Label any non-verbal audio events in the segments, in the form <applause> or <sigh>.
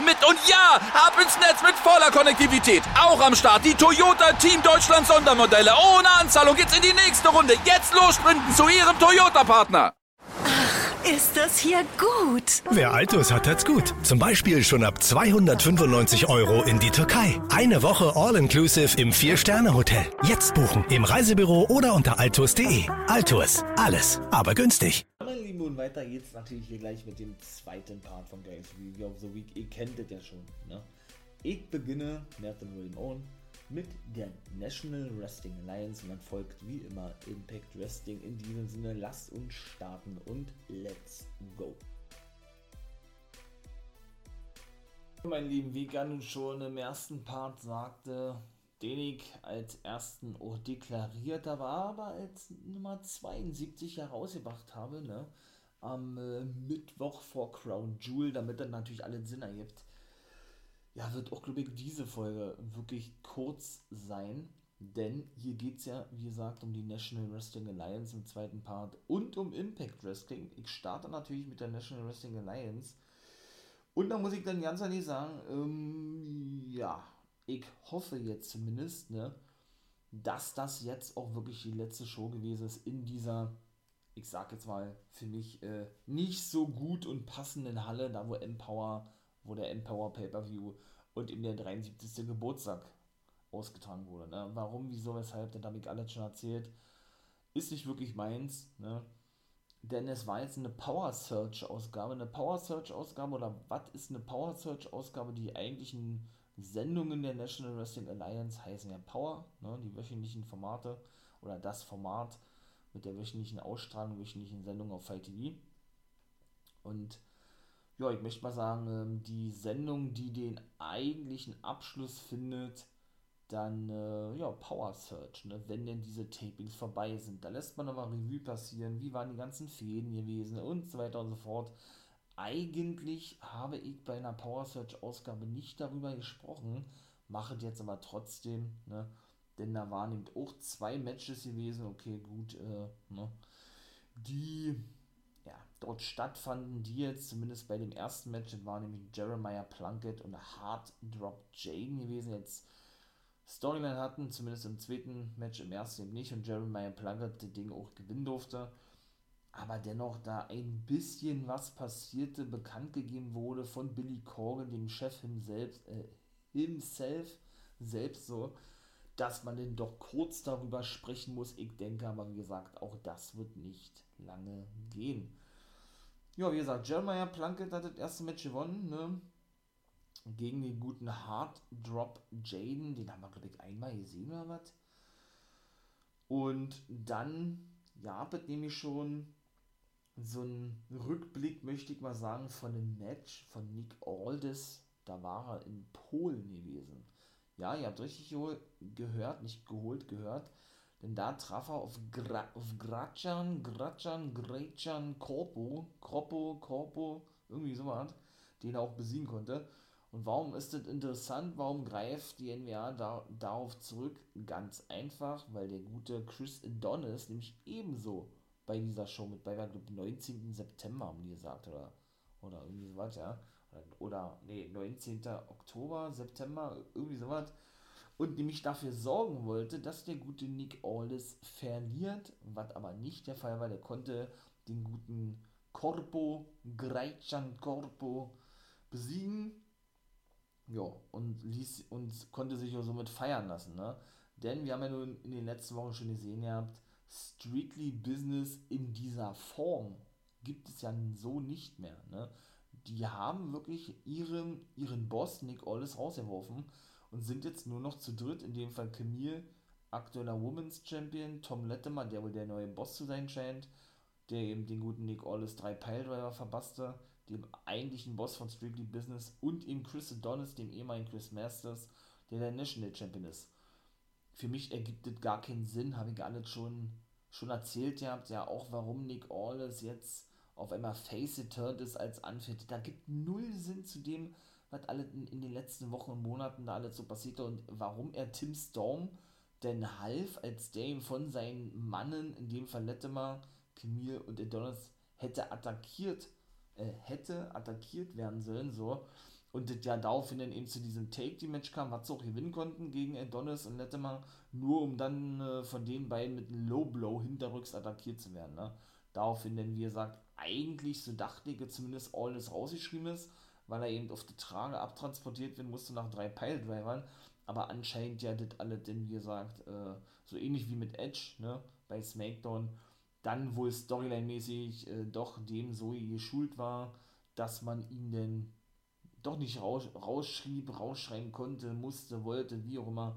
mit. Und ja, ab ins Netz mit voller Konnektivität. Auch am Start die Toyota Team Deutschland Sondermodelle. Ohne Anzahlung geht's in die nächste Runde. Jetzt los sprinten zu ihrem Toyota-Partner. Ist das hier gut? Wer Altus hat, hat's gut. Zum Beispiel schon ab 295 Euro in die Türkei. Eine Woche All-Inclusive im Vier-Sterne-Hotel. Jetzt buchen im Reisebüro oder unter altus.de. Altus. Alles, aber günstig. Meine Lieben, und weiter geht's natürlich hier gleich mit dem zweiten Part von Games Review of the Week. Ihr kennt es ja schon. Ne? Ich beginne, Nathan William Owen, mit der National Wrestling Alliance und dann folgt wie immer Impact Wrestling. In diesem Sinne, lasst uns starten und let's go. Mein Lieben, wie Ganu schon im ersten Part sagte, den ich als ersten auch deklariert habe, aber als Nummer 72 herausgebracht habe, ne? am äh, Mittwoch vor Crown Jewel, damit dann natürlich allen Sinn ergibt ja, wird auch, glaube ich, diese Folge wirklich kurz sein. Denn hier geht es ja, wie gesagt, um die National Wrestling Alliance im zweiten Part und um Impact Wrestling. Ich starte natürlich mit der National Wrestling Alliance. Und da muss ich dann ganz ehrlich sagen, ähm, ja, ich hoffe jetzt zumindest, ne, dass das jetzt auch wirklich die letzte Show gewesen ist in dieser, ich sag jetzt mal, für mich äh, nicht so gut und passenden Halle, da wo Empower wo der Empower Pay-Per-View und eben der 73. Geburtstag ausgetragen wurde. Ne? Warum, wieso, weshalb, das habe ich alles schon erzählt. Ist nicht wirklich meins, ne? Denn es war jetzt eine Power Search Ausgabe. Eine Power Search Ausgabe oder was ist eine Power Search Ausgabe? Die Sendungen der National Wrestling Alliance heißen ja Power, ne? die wöchentlichen Formate oder das Format mit der wöchentlichen Ausstrahlung, wöchentlichen Sendung auf Fight TV. Und ja, ich möchte mal sagen, ähm, die Sendung, die den eigentlichen Abschluss findet, dann äh, ja, Power Search, ne? wenn denn diese Tapings vorbei sind. Da lässt man nochmal Revue passieren, wie waren die ganzen Fäden gewesen und so weiter und so fort. Eigentlich habe ich bei einer Power Search Ausgabe nicht darüber gesprochen, mache jetzt aber trotzdem, ne? denn da waren eben auch zwei Matches gewesen, okay, gut, äh, ne? die dort stattfanden, die jetzt zumindest bei dem ersten Match, das war nämlich Jeremiah Plunkett und Hard Drop Jane gewesen, jetzt Storyline hatten, zumindest im zweiten Match, im ersten eben nicht und Jeremiah Plunkett das Ding auch gewinnen durfte. Aber dennoch, da ein bisschen was passierte, bekannt gegeben wurde von Billy Corgan, dem Chef himself, äh, himself selbst so, dass man denn doch kurz darüber sprechen muss. Ich denke aber, wie gesagt, auch das wird nicht lange gehen. Ja, wie gesagt, Jeremiah Plunkett hat das erste Match gewonnen, ne? Gegen den guten Hard Drop Jaden. Den haben wir, glaube ich, einmal gesehen oder was. Und dann ja, nämlich schon so ein Rückblick, möchte ich mal sagen, von einem Match von Nick Aldis. Da war er in Polen gewesen. Ja, ihr habt richtig gehört, nicht geholt, gehört. Denn da traf er auf, Gra auf Gracan, Gracan, Grechan, Korpo, Korpo, Korpo, irgendwie so was, den er auch besiegen konnte. Und warum ist das interessant? Warum greift die NWA da, darauf zurück? Ganz einfach, weil der gute Chris Adonis nämlich ebenso bei dieser Show mit bei glaube 19. September haben die gesagt, oder, oder irgendwie sowas, ja. Oder, oder nee, 19. Oktober, September, irgendwie sowas und nämlich dafür sorgen wollte, dass der gute Nick Aldis verliert, was aber nicht der Fall war. Der konnte den guten Corpo, Greichan Corpo besiegen. Ja, und ließ und konnte sich auch somit feiern lassen, ne? Denn wir haben ja nun in den letzten Wochen schon gesehen gehabt, Strictly Business in dieser Form gibt es ja so nicht mehr, ne? Die haben wirklich ihren, ihren Boss Nick Aldis rausgeworfen und sind jetzt nur noch zu dritt, in dem Fall Camille, aktueller Women's Champion, Tom Lettemer, der wohl der neue Boss zu sein scheint, der eben den guten Nick Aldis drei Piledriver verpasste, dem eigentlichen Boss von Strictly Business, und eben Chris Adonis, dem ehemaligen Chris Masters, der der National Champion ist. Für mich ergibt das gar keinen Sinn, habe ich alles schon, schon erzählt gehabt, ja auch warum Nick Aldis jetzt auf einmal face turned ist als Anfit. Da gibt null Sinn zu dem, was alles in, den letzten Wochen und Monaten da alles so passierte und warum er Tim Storm denn half, als der ihm von seinen Mannen, in dem Fall Latimer, Camille und Adonis, hätte attackiert, äh, hätte attackiert werden sollen, so. Und das ja daraufhin dann eben zu diesem Take-Team-Match kam, was sie auch gewinnen konnten gegen Adonis und Latimer, nur um dann äh, von den beiden mit einem Low-Blow hinterrücks attackiert zu werden, ne. Daraufhin denn, wie gesagt, eigentlich, so dachte ich, zumindest alles rausgeschrieben ist, weil er eben auf die Trage abtransportiert werden musste nach drei Piledrivern. Aber anscheinend ja das alle denn, wie gesagt, äh, so ähnlich wie mit Edge, ne, bei SmackDown, dann wohl Storyline-mäßig äh, doch dem so geschult war, dass man ihn denn doch nicht raus, rausschrieb, rausschreiben konnte, musste, wollte, wie auch immer,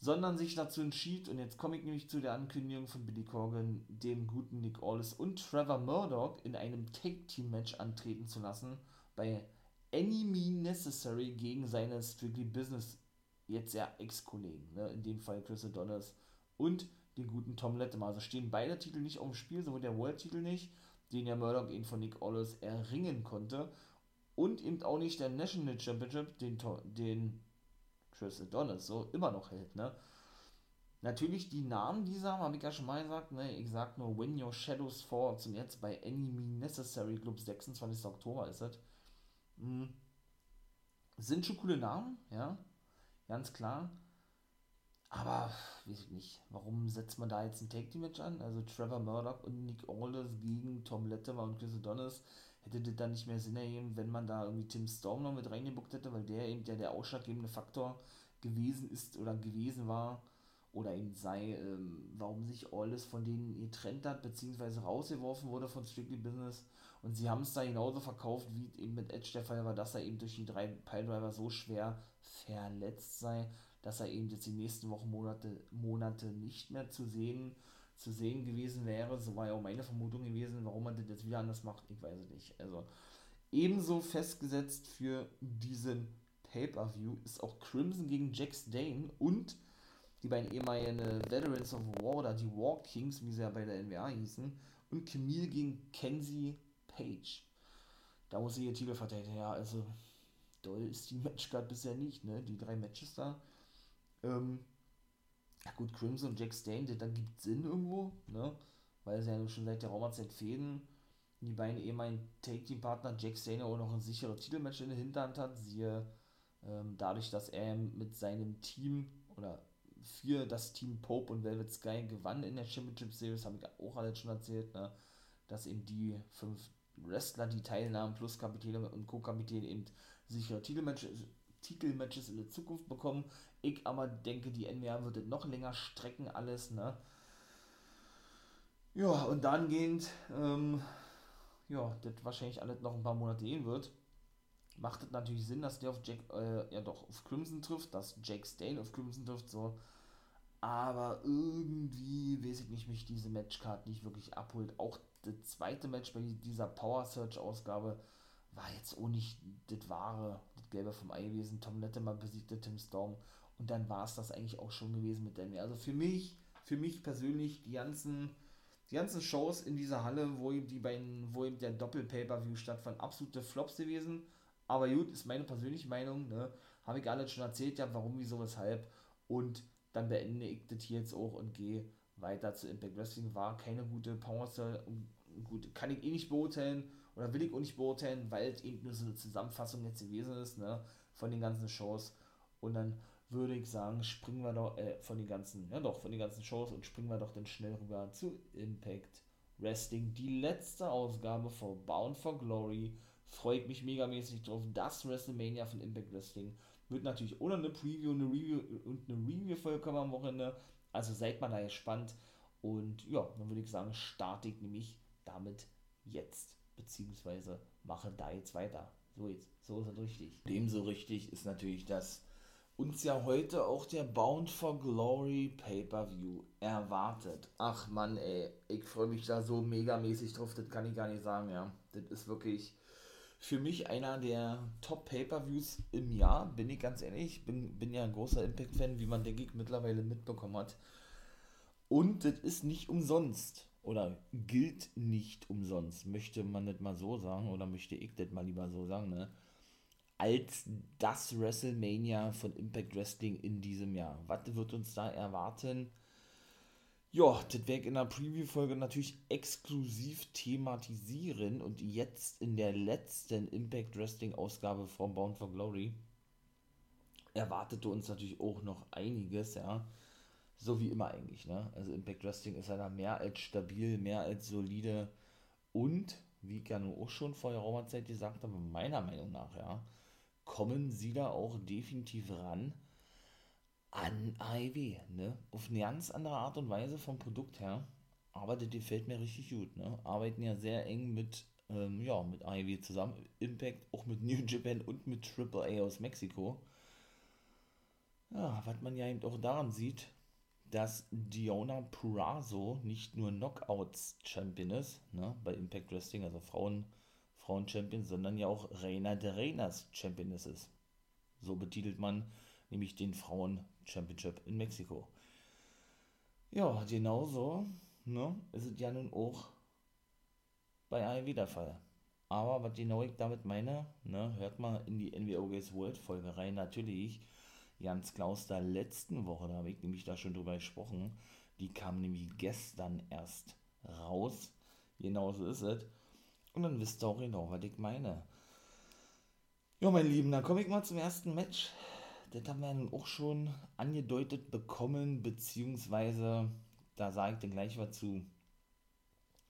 sondern sich dazu entschied, und jetzt komme ich nämlich zu der Ankündigung von Billy Corgan, dem guten Nick Aldis und Trevor Murdoch in einem Take-Team-Match antreten zu lassen, bei Any Mean Necessary gegen seine Strictly Business, jetzt ja Ex-Kollegen, ne? in dem Fall Chris Adonis und den guten Tom Latimer. Also stehen beide Titel nicht auf dem Spiel, sowohl der World-Titel nicht, den ja Murdoch eben von Nick Aldis erringen konnte, und eben auch nicht der National Championship, den, den Chris Adonis so immer noch hält, ne? Natürlich, die Namen dieser, habe ich ja schon mal gesagt, ne? Ich sag nur When Your Shadows Fall zum jetzt bei Enemy Necessary Club 26. Oktober ist es. Hm. Sind schon coole Namen, ja, ganz klar. Aber, weiß ich nicht, warum setzt man da jetzt ein Tag Team Match an? Also Trevor Murdoch und Nick Aldis gegen Tom Latimer und Chris Adonis hätte das dann nicht mehr Sinn ergeben, wenn man da irgendwie Tim Storm noch mit reingebuckt hätte, weil der eben der, der ausschlaggebende Faktor gewesen ist oder gewesen war oder eben sei, ähm, warum sich alles von denen getrennt hat, beziehungsweise rausgeworfen wurde von Strictly Business. Und sie haben es da genauso verkauft, wie eben mit Edge der Fall war, dass er eben durch die drei Piledriver so schwer verletzt sei, dass er eben jetzt die nächsten Wochen, Monate, Monate nicht mehr zu sehen zu sehen gewesen wäre. So war ja auch meine Vermutung gewesen, warum man das jetzt wieder anders macht, ich weiß es nicht. Also ebenso festgesetzt für diesen Pay-Per-View ist auch Crimson gegen Jax Dane und die beiden ehemaligen Veterans of War oder die War Kings, wie sie ja bei der NWA hießen, und Camille gegen Kenzie Page. Da muss sie ihr Titel verteidigen. Ja, also doll ist die Matchcard bisher nicht, ne? Die drei Matches da. Ähm, ja gut, Crimson und Jack Stane, dann gibt Sinn irgendwo, ne? Weil sie ja schon seit der Raumerzeit fehlen. Die beiden ehemaligen Take-Team-Partner Jack Stane auch noch ein sicheres Titelmatch in der Hinterhand hat. Siehe ähm, dadurch, dass er mit seinem Team oder für das Team Pope und Velvet Sky gewann in der Championship Series, habe ich auch alles schon erzählt, ne? dass eben die fünf Wrestler, die teilnahmen, plus Kapitäne und Co-Kapitäne eben sichere Titelmatches, Titelmatches in der Zukunft bekommen. Ich aber denke, die NWA wird noch länger strecken, alles, ne? Ja, und dann gehend, ähm, ja, das wahrscheinlich alles noch ein paar Monate gehen wird. Macht es natürlich Sinn, dass der auf Jack, äh, ja doch, auf Crimson trifft, dass Jack Stane auf Crimson trifft, so. Aber irgendwie, weiß ich nicht, mich diese Matchcard nicht wirklich abholt. Auch das zweite Match bei dieser Power Search Ausgabe war jetzt auch nicht das wahre, das Gelbe vom Ei gewesen. Tom Lettemann besiegte Tim Storm und dann war es das eigentlich auch schon gewesen mit Daniel. Also für mich, für mich persönlich, die ganzen, die ganzen Shows in dieser Halle, wo eben die beiden, wo eben der Doppel-Pay-Per-View stattfand, absolute Flops gewesen. Aber gut, ist meine persönliche Meinung, ne? Habe ich alles schon erzählt, ja, warum, wieso, weshalb. Und dann beende ich das hier jetzt auch und gehe weiter zu Impact Wrestling. War keine gute Pause, gut, kann ich eh nicht beurteilen oder will ich auch nicht beurteilen, weil es eben nur so eine Zusammenfassung jetzt gewesen ist, ne, von den ganzen Shows. Und dann würde ich sagen, springen wir doch äh, von den ganzen, ja doch, von den ganzen Shows und springen wir doch dann schnell rüber zu Impact Wrestling. Die letzte Ausgabe von Bound for Glory. Freue ich mich megamäßig drauf. Das WrestleMania von Impact Wrestling wird natürlich ohne eine Preview, eine Review und eine Review-Folge kommen am Wochenende. Also seid mal da gespannt. Und ja, dann würde ich sagen, starte ich nämlich damit jetzt. Beziehungsweise mache da jetzt weiter. So jetzt, so ist es richtig. Dem so richtig ist natürlich das uns ja heute auch der Bound for Glory Pay-Per-View erwartet. Ach man, ey, ich freue mich da so megamäßig drauf, das kann ich gar nicht sagen, ja. Das ist wirklich, für mich einer der Top-Pay-Per-Views im Jahr, bin ich ganz ehrlich. Bin, bin ja ein großer Impact-Fan, wie man, denke ich, mittlerweile mitbekommen hat. Und das ist nicht umsonst. Oder gilt nicht umsonst, möchte man nicht mal so sagen, oder möchte ich das mal lieber so sagen, ne? Als das WrestleMania von Impact Wrestling in diesem Jahr. Was wird uns da erwarten? Ja, das werde ich in der Preview-Folge natürlich exklusiv thematisieren und jetzt in der letzten Impact Wrestling-Ausgabe von Bound for Glory erwartete uns natürlich auch noch einiges, ja. So wie immer eigentlich, ne? Also Impact Wrestling ist da mehr als stabil, mehr als solide und, wie ich ja nur auch schon vor der Zeit gesagt habe, meiner Meinung nach, ja, kommen sie da auch definitiv ran an AEW, ne? Auf eine ganz andere Art und Weise vom Produkt her. Aber das gefällt mir richtig gut, ne? Arbeiten ja sehr eng mit, ähm, ja, mit AEW zusammen. Impact auch mit New Japan und mit AAA aus Mexiko. Ja, was man ja eben auch daran sieht, dass Diona Purazo nicht nur Knockouts-Champion ist, ne, bei Impact Wrestling, also Frauen, Frauen-Champion, sondern ja auch Reina de Reinas Championess ist. So betitelt man nämlich den Frauen Championship in Mexiko. Ja, genauso ne, ist es ja nun auch bei AEW der Fall. Aber was genau ich damit meine, ne, hört mal in die NWO Games World Folge rein. Natürlich, Jans Klaus der letzten Woche, da habe ich nämlich da schon drüber gesprochen, die kam nämlich gestern erst raus. Genauso ist es. Und dann wisst ihr auch genau, was ich meine. Ja, mein Lieben, dann komme ich mal zum ersten Match das haben wir dann auch schon angedeutet bekommen, beziehungsweise, da sage ich dann gleich was zu,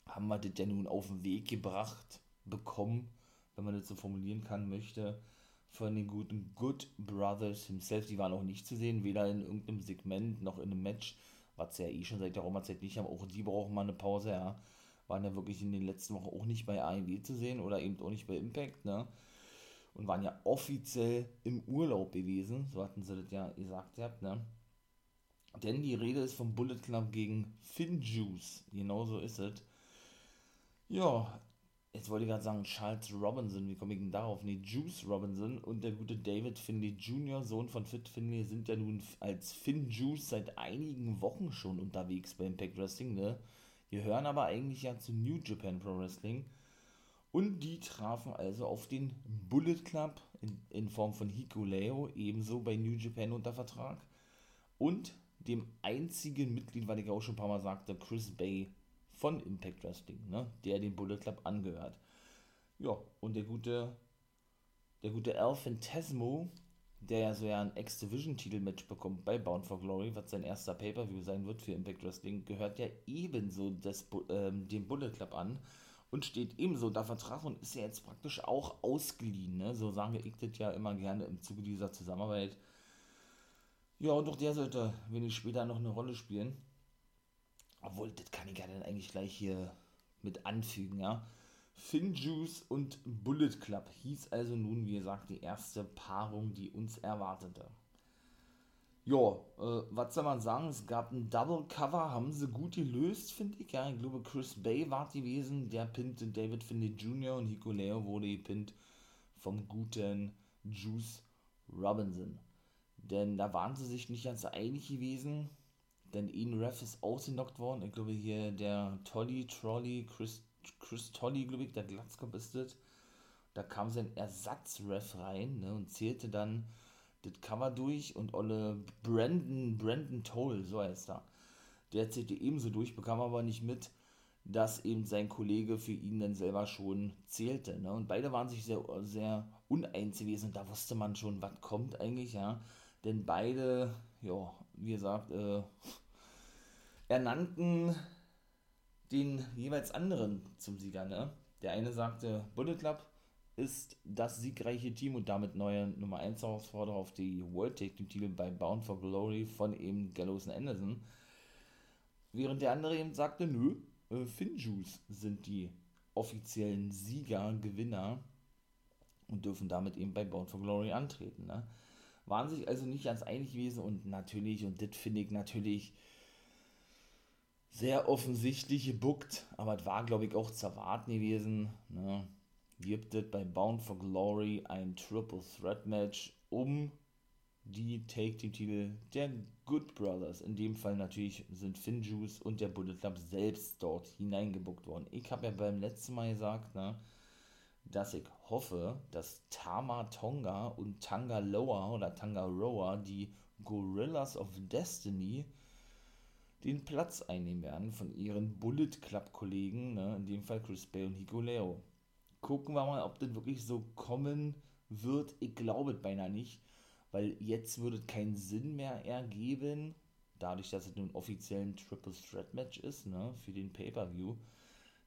haben wir das ja nun auf den Weg gebracht bekommen, wenn man das so formulieren kann, möchte, von den guten Good Brothers himself. Die waren auch nicht zu sehen, weder in irgendeinem Segment noch in einem Match, was ja eh schon seit der Roma-Zeit nicht haben. Auch die brauchen mal eine Pause, ja. Waren ja wirklich in den letzten Wochen auch nicht bei AEW zu sehen oder eben auch nicht bei Impact, ne und waren ja offiziell im Urlaub gewesen, so hatten sie das ja gesagt gehabt, ne? Denn die Rede ist vom Bullet Club gegen Finjuice, genauso ist es. Ja, jetzt wollte ich gerade sagen, Charles Robinson, wie komme ich denn darauf? Nee, Juice Robinson und der gute David Finley Jr., Sohn von Fit Finley, sind ja nun als Finn Juice seit einigen Wochen schon unterwegs bei Impact Wrestling, ne? Die hören aber eigentlich ja zu New Japan Pro Wrestling und die trafen also auf den Bullet Club in, in Form von Hikuleo, ebenso bei New Japan unter Vertrag. Und dem einzigen Mitglied, weil ich auch schon ein paar Mal sagte, Chris Bay von Impact Wrestling, ne, der dem Bullet Club angehört. Ja, und der gute, der gute Al Fantasmo, der ja so ja ein X-Division-Titelmatch bekommt bei Bound for Glory, was sein erster Pay-Per-View sein wird für Impact Wrestling, gehört ja ebenso des, ähm, dem Bullet Club an und steht ebenso unter Vertrag und ist ja jetzt praktisch auch ausgeliehen. Ne? So sagen ich das ja immer gerne im Zuge dieser Zusammenarbeit. Ja, und auch der sollte wenig später noch eine Rolle spielen. Obwohl, das kann ich ja dann eigentlich gleich hier mit anfügen, ja. Finjuice und Bullet Club hieß also nun, wie gesagt, die erste Paarung, die uns erwartete. Ja, äh, was soll man sagen? Es gab ein Double Cover, haben sie gut gelöst, finde ich. Ja, ich glaube, Chris Bay war gewesen, der pinnte David Finney Jr. und Hikuleo wurde gepinnt vom guten Juice Robinson. Denn da waren sie sich nicht ganz einig gewesen, denn Ian Ref ist ausgenockt worden. Ich glaube, hier der Tolly, Trolley, Chris, Chris Tolly, glaube ich, der Glatzkopf ist das. Da kam sein Ersatzref rein ne, und zählte dann das Cover durch und Olle Brandon, Brandon Toll, so heißt er. Der zählte ebenso durch, bekam aber nicht mit, dass eben sein Kollege für ihn dann selber schon zählte. Ne? Und beide waren sich sehr, sehr uneins gewesen und da wusste man schon, was kommt eigentlich, ja. Denn beide, ja, wie gesagt, äh, ernannten den jeweils anderen zum Sieger, ne? Der eine sagte Bullet Club, ist das siegreiche Team und damit neue Nummer 1 Herausforderer auf die World Tag Team Titel bei Bound for Glory von eben Gallows und Anderson. Während der andere eben sagte, nö, äh, Finjuice sind die offiziellen Sieger, Gewinner und dürfen damit eben bei Bound for Glory antreten. Ne? Waren sich also nicht ganz einig gewesen und natürlich, und das finde ich natürlich sehr offensichtlich gebuckt, aber es war, glaube ich, auch zu erwarten gewesen. Ne? gibt es bei Bound for Glory ein Triple Threat Match um die Take-Team-Titel der Good Brothers. In dem Fall natürlich sind Finjuice und der Bullet Club selbst dort hineingebuckt worden. Ich habe ja beim letzten Mal gesagt, ne, dass ich hoffe, dass Tama Tonga und Tanga Loa oder Tanga Roa, die Gorillas of Destiny, den Platz einnehmen werden von ihren Bullet Club-Kollegen, ne, in dem Fall Chris Bay und Hikuleo. Gucken wir mal, ob das wirklich so kommen wird. Ich glaube es beinahe nicht weil jetzt würde es keinen Sinn mehr ergeben, dadurch, dass es nun offiziell ein Triple Threat Match ist, ne, für den Pay-Per-View.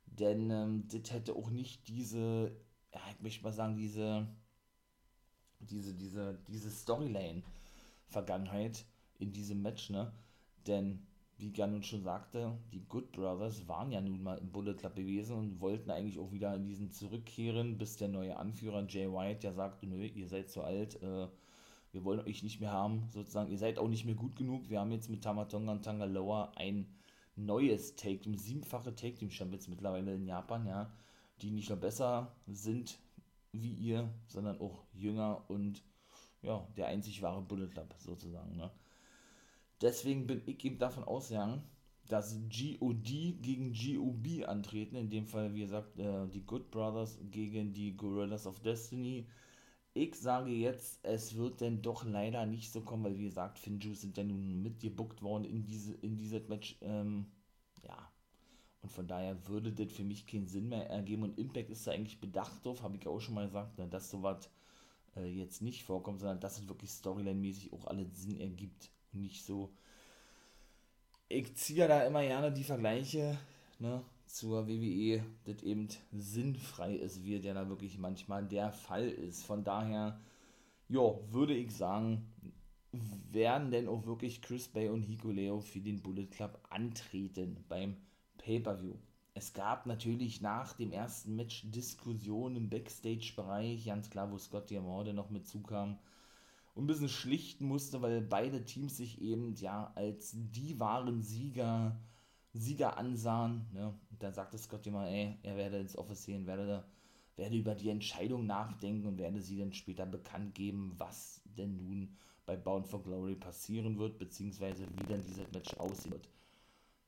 Denn ähm, das hätte auch nicht diese, ja, ich möchte mal sagen, diese, diese, diese, diese Storyline-Vergangenheit in diesem Match, ne? Denn, wie nun schon sagte, die Good Brothers waren ja nun mal im Bullet Club gewesen und wollten eigentlich auch wieder in diesen zurückkehren, bis der neue Anführer Jay White, der sagte, nö, ihr seid zu alt, äh, wir wollen euch nicht mehr haben, sozusagen, ihr seid auch nicht mehr gut genug. Wir haben jetzt mit Tamatonga und Tangaloa ein neues Take-Team, siebenfache Take-Team-Champions mittlerweile in Japan, ja, die nicht nur besser sind wie ihr, sondern auch jünger und ja, der einzig wahre Bullet Club sozusagen, ne. Deswegen bin ich eben davon ausgegangen, dass GOD gegen GOB antreten, in dem Fall, wie gesagt, äh, die Good Brothers gegen die Gorillas of Destiny, ich sage jetzt, es wird denn doch leider nicht so kommen, weil wie gesagt, Finju sind ja nun mitgebuckt worden in diese in dieses Match. Ähm, ja. Und von daher würde das für mich keinen Sinn mehr ergeben. Und Impact ist da eigentlich bedacht drauf, habe ich auch schon mal gesagt, ne, dass sowas äh, jetzt nicht vorkommt, sondern dass es wirklich Storyline-mäßig auch alles Sinn ergibt. Und nicht so. Ich ziehe da immer gerne die Vergleiche, ne? zur WWE das eben sinnfrei ist, wie der da wirklich manchmal der Fall ist. Von daher, ja, würde ich sagen, werden denn auch wirklich Chris Bay und Hikuleo für den Bullet Club antreten beim Pay-Per-View. Es gab natürlich nach dem ersten Match Diskussionen im Backstage-Bereich, ganz klar, wo Scott Diamante noch mit zukam und ein bisschen schlichten musste, weil beide Teams sich eben ja als die wahren Sieger Sieger ansahen. Ne? Und dann sagte Scott immer, ey, er werde ins Office gehen, werde, werde über die Entscheidung nachdenken und werde sie dann später bekannt geben, was denn nun bei Bound for Glory passieren wird, beziehungsweise wie dann dieses Match aussehen wird.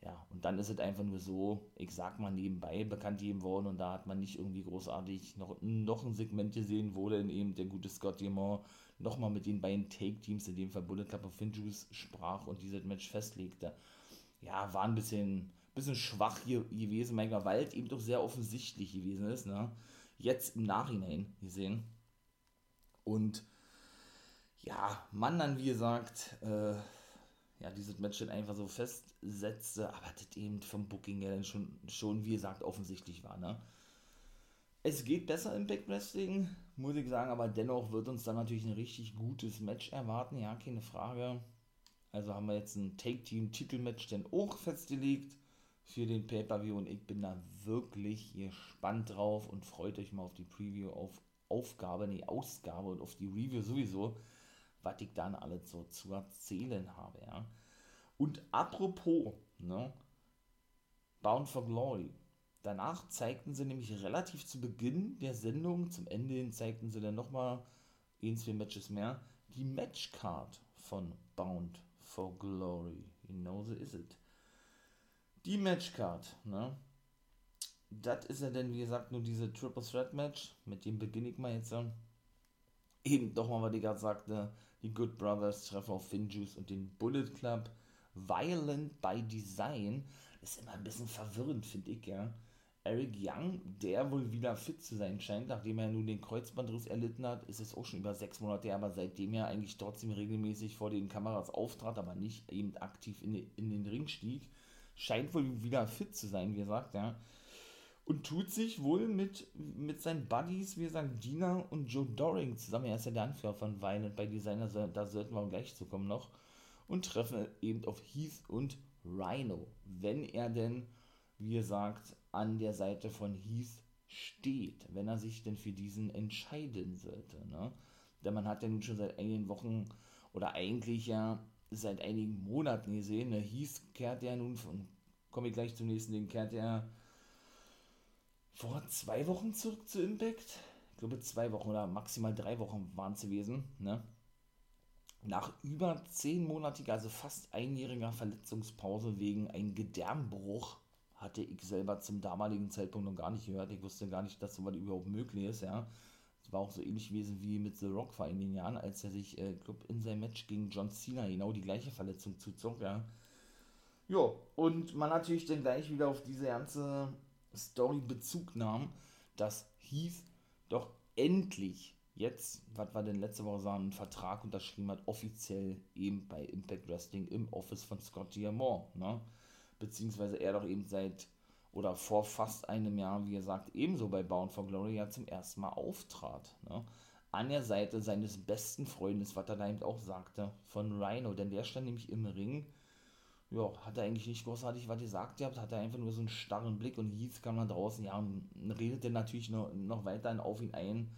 Ja, und dann ist es einfach nur so, ich sag mal nebenbei bekannt gegeben worden und da hat man nicht irgendwie großartig noch, noch ein Segment gesehen, wo dann eben der gute Scott Diamond nochmal mit den beiden Take-Teams, in dem Fall Bullet of Finjuice, sprach und dieses Match festlegte ja, war ein bisschen, bisschen schwach hier gewesen, manchmal, weil es eben doch sehr offensichtlich gewesen ist, ne? Jetzt im Nachhinein gesehen. Und ja, man dann, wie gesagt, äh, ja, dieses Match dann einfach so festsetzte, aber das eben vom Booking ja dann schon, schon, wie gesagt, offensichtlich war, ne? Es geht besser im Wrestling, muss ich sagen, aber dennoch wird uns dann natürlich ein richtig gutes Match erwarten, ja, keine Frage. Also haben wir jetzt ein Take-Team-Titelmatch dann auch festgelegt für den Pay-Per-View und ich bin da wirklich gespannt drauf und freut euch mal auf die Preview, auf Aufgabe, nee, Ausgabe und auf die Review sowieso, was ich dann alles so zu erzählen habe, ja. Und apropos, ne, Bound for Glory. Danach zeigten sie nämlich relativ zu Beginn der Sendung, zum Ende hin zeigten sie dann nochmal, ein, zwei Matches mehr, die Matchcard von Bound for Glory. Genauso ist es. Die Matchcard, ne? Das ist ja dann, wie gesagt, nur diese Triple Threat Match. Mit dem beginne ich mal jetzt. Eben doch mal, was ich gerade sagte. Die Good Brothers treffen auf Finjuice und den Bullet Club. Violent by Design. Ist immer ein bisschen verwirrend, finde ich, ja. Eric Young, der wohl wieder fit zu sein scheint, nachdem er nun den Kreuzbandriss erlitten hat, ist es auch schon über sechs Monate aber seitdem er eigentlich trotzdem regelmäßig vor den Kameras auftrat, aber nicht eben aktiv in, den, in den Ring stieg, scheint wohl wieder fit zu sein, wie gesagt, ja. Und tut sich wohl mit, mit seinen Buddies, wie gesagt, Dina und Joe Doring zusammen. Er ist ja der Anführer von Violent bei Designer, da sollten wir gleich zu kommen noch. Und treffen eben auf Heath und Rhino, wenn er denn, wie gesagt, an der Seite von Heath steht, wenn er sich denn für diesen entscheiden sollte. Ne? Denn man hat ja nun schon seit einigen Wochen oder eigentlich ja seit einigen Monaten gesehen, ne? Heath kehrt ja nun von, komme ich gleich zum nächsten Ding, kehrt ja vor zwei Wochen zurück zu Impact. Ich glaube, zwei Wochen oder maximal drei Wochen waren es gewesen. Ne? Nach über zehnmonatiger, also fast einjähriger Verletzungspause wegen einem Gedärmbruch hatte ich selber zum damaligen Zeitpunkt noch gar nicht gehört. Ich wusste gar nicht, dass sowas überhaupt möglich ist, ja. Es war auch so ähnlich gewesen wie mit The Rock vor einigen Jahren, als er sich, äh, glaub, in seinem Match gegen John Cena genau die gleiche Verletzung zuzog, ja. Ja, und man natürlich dann gleich wieder auf diese ganze Story Bezug nahm, dass Heath doch endlich jetzt, was war denn letzte Woche sagen, einen Vertrag unterschrieben hat, offiziell eben bei Impact Wrestling im Office von Scott Diamond, ne? Beziehungsweise er doch eben seit oder vor fast einem Jahr, wie er sagt, ebenso bei Bound for Glory ja zum ersten Mal auftrat. Ne? An der Seite seines besten Freundes, was er da eben auch sagte, von Rhino, denn der stand nämlich im Ring ja, hat er eigentlich nicht großartig was gesagt gehabt, hat er einfach nur so einen starren Blick und Heath kam dann draußen, ja, und redete natürlich noch, noch weiterhin auf ihn ein,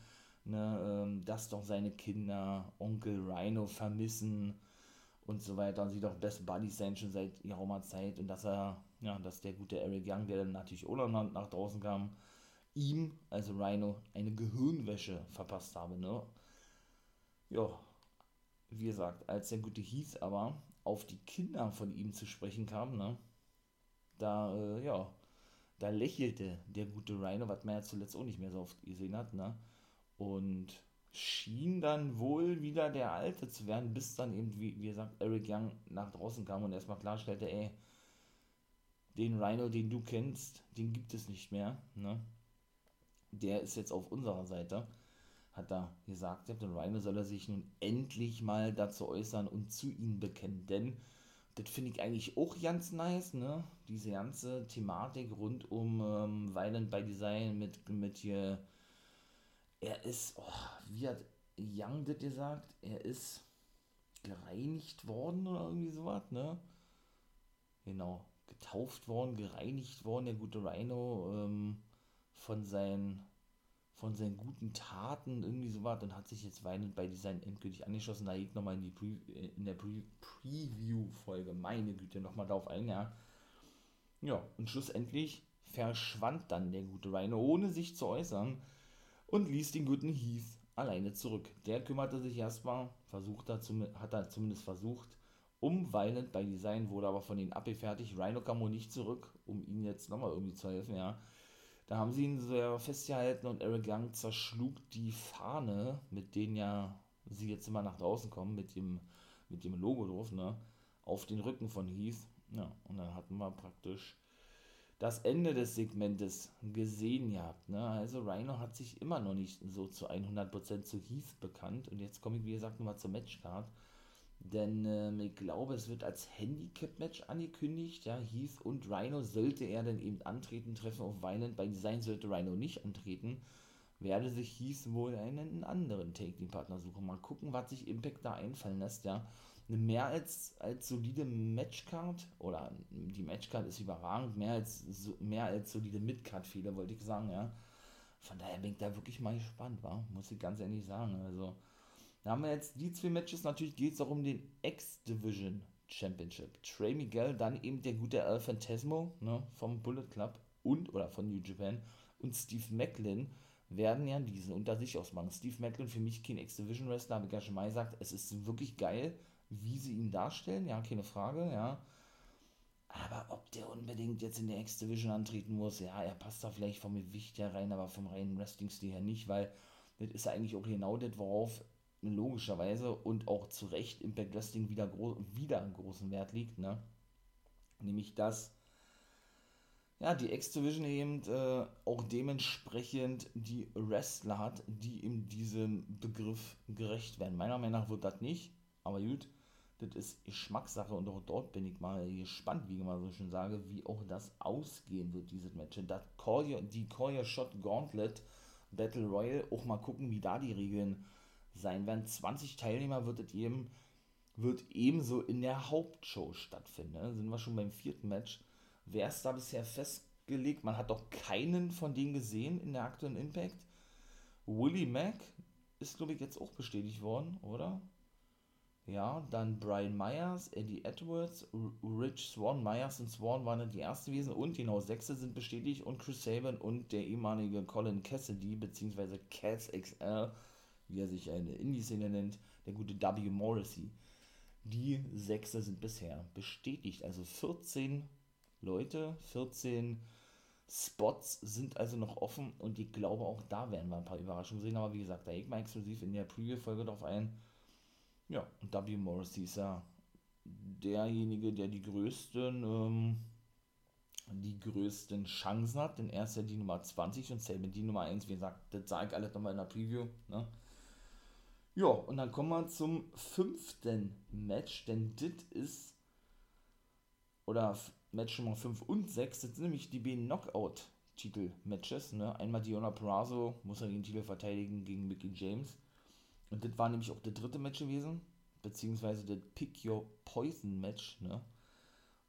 ne, ähm, dass doch seine Kinder Onkel Rhino vermissen und so weiter und sie doch Best Buddies sein schon seit geraumer Zeit und dass er, ja, dass der gute Eric Young, der dann natürlich auch noch nach draußen kam, ihm, also Rhino, eine Gehirnwäsche verpasst habe, ne. Ja, wie gesagt, als der gute Heath aber auf die Kinder von ihm zu sprechen kam, ne? Da, äh, ja, da lächelte der gute Rhino, was man ja zuletzt auch nicht mehr so oft gesehen hat, ne? Und schien dann wohl wieder der Alte zu werden, bis dann eben, wie, wie gesagt, Eric Young nach draußen kam und erstmal klarstellte, ey, den Rhino, den du kennst, den gibt es nicht mehr, ne? Der ist jetzt auf unserer Seite hat er gesagt, der Rhino soll er sich nun endlich mal dazu äußern und zu ihm bekennen, denn das finde ich eigentlich auch ganz nice, ne? Diese ganze Thematik rund um ähm, Violent by Design mit, mit hier, er ist, oh, wie hat Young das gesagt? Er ist gereinigt worden oder irgendwie sowas, ne? Genau, getauft worden, gereinigt worden, der gute Rhino ähm, von seinen von seinen guten Taten, irgendwie so war, dann hat sich jetzt weinend bei Design endgültig angeschlossen. Da geht nochmal in, äh, in der Pre Preview-Folge, meine Güte, nochmal darauf ein, ja. Ja, und schlussendlich verschwand dann der gute Rhino, ohne sich zu äußern, und ließ den guten Heath alleine zurück. Der kümmerte sich erstmal, versucht er hat er zumindest versucht, um Violent bei Design, wurde aber von ihnen abgefertigt. Rhino kam wohl nicht zurück, um ihnen jetzt nochmal irgendwie zu helfen, ja. Da haben sie ihn sehr festgehalten und Eric Young zerschlug die Fahne, mit denen ja sie jetzt immer nach draußen kommen, mit dem, mit dem Logo drauf, ne, auf den Rücken von Heath. Ja, und dann hatten wir praktisch das Ende des Segmentes gesehen gehabt. Ne? Also Rhino hat sich immer noch nicht so zu 100% zu Heath bekannt. Und jetzt komme ich, wie gesagt, nochmal zur Matchcard. Denn ähm, ich glaube, es wird als Handicap-Match angekündigt. Ja, Heath und Rhino sollte er dann eben antreten, treffen auf Violent. Bei Design sollte Rhino nicht antreten. Werde sich Heath wohl einen anderen Take-Team-Partner suchen. Mal gucken, was sich Impact da einfallen lässt. Ja, eine mehr als, als solide Matchcard, oder die Matchcard ist überragend, mehr als, mehr als solide Midcard-Fehler, wollte ich sagen. Ja, von daher bin ich da wirklich mal gespannt, war, muss ich ganz ehrlich sagen. Also, da haben wir jetzt die zwei Matches. Natürlich geht es auch um den X-Division Championship. Trey Miguel, dann eben der gute El Fantasmo ne, vom Bullet Club und oder von New Japan und Steve Macklin werden ja diesen unter sich ausmachen. Steve Macklin für mich kein X-Division Wrestler, habe ich ja schon mal gesagt. Es ist wirklich geil, wie sie ihn darstellen, ja, keine Frage, ja. Aber ob der unbedingt jetzt in der X-Division antreten muss, ja, er passt da vielleicht vom Gewicht her rein, aber vom reinen Wrestling-Stil her nicht, weil das ist eigentlich auch genau das, worauf logischerweise und auch zu Recht Impact Wrestling wieder, wieder einen großen Wert liegt, ne? Nämlich, dass ja, die X-Division eben äh, auch dementsprechend die Wrestler hat, die in diesem Begriff gerecht werden. Meiner Meinung nach wird das nicht, aber gut, das ist Geschmackssache und auch dort bin ich mal gespannt, wie ich mal so schön sage, wie auch das ausgehen wird, dieses Match. Call Your, die Call Your Shot Gauntlet Battle Royale, auch mal gucken, wie da die Regeln sein werden. 20 Teilnehmer wird es geben, wird ebenso in der Hauptshow stattfinden. Sind wir schon beim vierten Match. Wer ist da bisher festgelegt? Man hat doch keinen von denen gesehen in der aktuellen Impact. Willie Mack ist, glaube ich, jetzt auch bestätigt worden, oder? Ja, dann Brian Myers, Eddie Edwards, Rich Swan. Myers und Swan waren dann die ersten gewesen und genau sechste sind bestätigt und Chris Sabin und der ehemalige Colin Cassidy, beziehungsweise Cass XL, wie er sich eine Indie-Szene nennt, der gute W. Morrissey. Die sechste sind bisher bestätigt. Also 14 Leute, 14 Spots sind also noch offen und ich glaube auch da werden wir ein paar Überraschungen sehen. Aber wie gesagt, da ich mal exklusiv in der Preview-Folge drauf ein ja, und W. Morrissey ist ja derjenige, der die größten, ähm, die größten Chancen hat, denn er ist ja die Nummer 20 und Saban die Nummer 1. Wie gesagt, das sage ich alles nochmal in der Preview. Ne? Ja, und dann kommen wir zum fünften Match, denn das ist, oder Match Nummer 5 und 6, das sind nämlich die B-Knockout-Titel-Matches. Ne? Einmal Diona Perazzo muss er den Titel verteidigen gegen Mickey James. Und das war nämlich auch der dritte Match gewesen, beziehungsweise das Pick Your Poison Match, ne?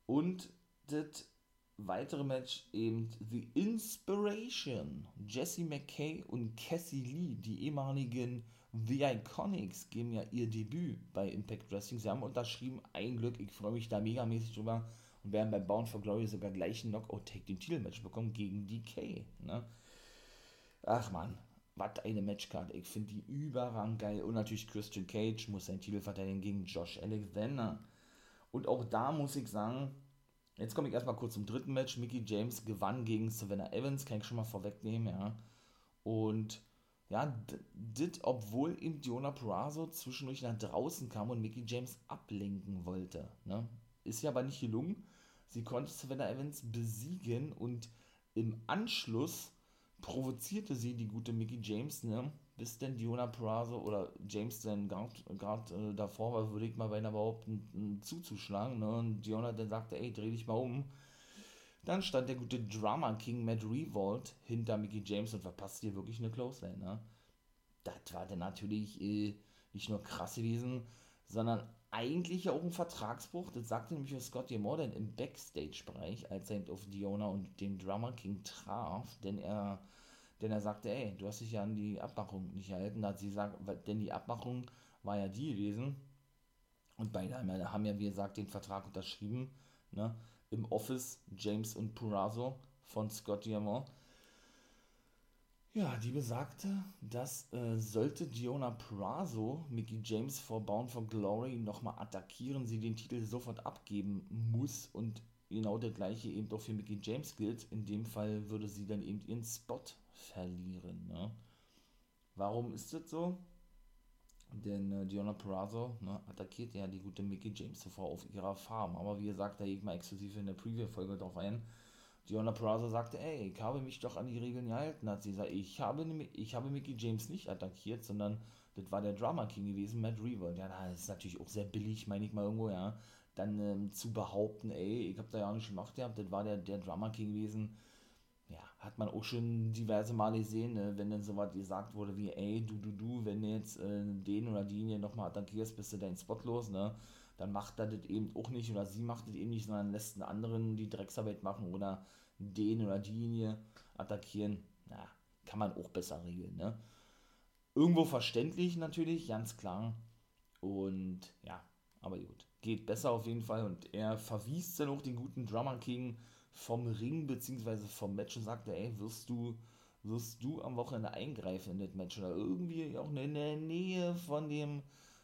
Und das weitere Match eben The Inspiration. Jesse McKay und Cassie Lee, die ehemaligen The Iconics, geben ja ihr Debüt bei Impact Wrestling. Sie haben unterschrieben, ein Glück, ich freue mich da megamäßig drüber und werden beim Bound for Glory sogar gleich ein Knockout-Tag den Titelmatch bekommen gegen DK. Ne? Ach man, was eine Matchcard. Ich finde die überrang geil. Und natürlich Christian Cage muss seinen Titel verteidigen gegen Josh Alexander. Und auch da muss ich sagen, jetzt komme ich erstmal kurz zum dritten Match. Mickey James gewann gegen Savannah Evans, kann ich schon mal vorwegnehmen, ja. Und ja, das, obwohl ihm Diona Purrazzo zwischendurch nach draußen kam und Mickey James ablenken wollte. Ne? Ist ja aber nicht gelungen. Sie konnte Savannah Evans besiegen und im Anschluss provozierte sie die gute Mickey James, ne? Bis denn Diona Purrazzo oder James dann gerade äh, davor war, würde ich mal beinahe behaupten, zuzuschlagen, ne? Und Diona dann sagte, ey, dreh dich mal um. Dann stand der gute Drama King Matt Revolt hinter Mickey James und verpasste hier wirklich eine Close Line, ne? Das war dann natürlich äh, nicht nur krass gewesen, sondern eigentlich auch ein Vertragsbruch. Das sagte nämlich Scott Morgan im Backstage-Bereich, als er auf Diona und den Drummer King traf, denn er, denn er sagte, ey, du hast dich ja an die Abmachung nicht gehalten. Da hat sie gesagt, denn die Abmachung war ja die gewesen. Und beide haben ja, haben ja wie gesagt, den Vertrag unterschrieben. Ne? Im Office James und Purazo von Scott Diamond. Ja, die besagte, dass äh, sollte Diona Prazo Mickey James vor Bound for Glory nochmal attackieren, sie den Titel sofort abgeben muss und genau der gleiche eben doch für Mickey James gilt. In dem Fall würde sie dann eben ihren Spot verlieren. Ne? Warum ist das so? Denn äh, Diona Perazzo ne, attackiert ja die gute Mickey James zuvor auf ihrer Farm. Aber wie gesagt, da gehe ich mal exklusiv in der Preview-Folge drauf ein. Diona Praza sagte, ey, ich habe mich doch an die Regeln gehalten. Hat sie gesagt, ich habe, ich habe Mickey James nicht attackiert, sondern das war der Drama King gewesen, Matt Revolt. Ja, das ist natürlich auch sehr billig, meine ich mal irgendwo, ja. Dann ähm, zu behaupten, ey, ich habe da ja auch nicht gemacht, ja, das war der, der Drama King gewesen. Hat man auch schon diverse Male gesehen, ne? wenn dann so was gesagt wurde wie, ey, du, du, du, wenn du jetzt äh, den oder diejenige nochmal attackierst, bist du dein Spot los, ne? dann macht er das eben auch nicht oder sie macht das eben nicht, sondern lässt einen anderen die Drecksarbeit machen oder den oder diejenige attackieren. Na, kann man auch besser regeln, ne? Irgendwo verständlich natürlich, ganz klar. Und ja, aber gut. Geht besser auf jeden Fall. Und er verwies dann auch den guten Drummer King vom Ring bzw. vom Match und sagte, ey, wirst du, wirst du am Wochenende eingreifen in das Match oder irgendwie auch in der Nähe von dem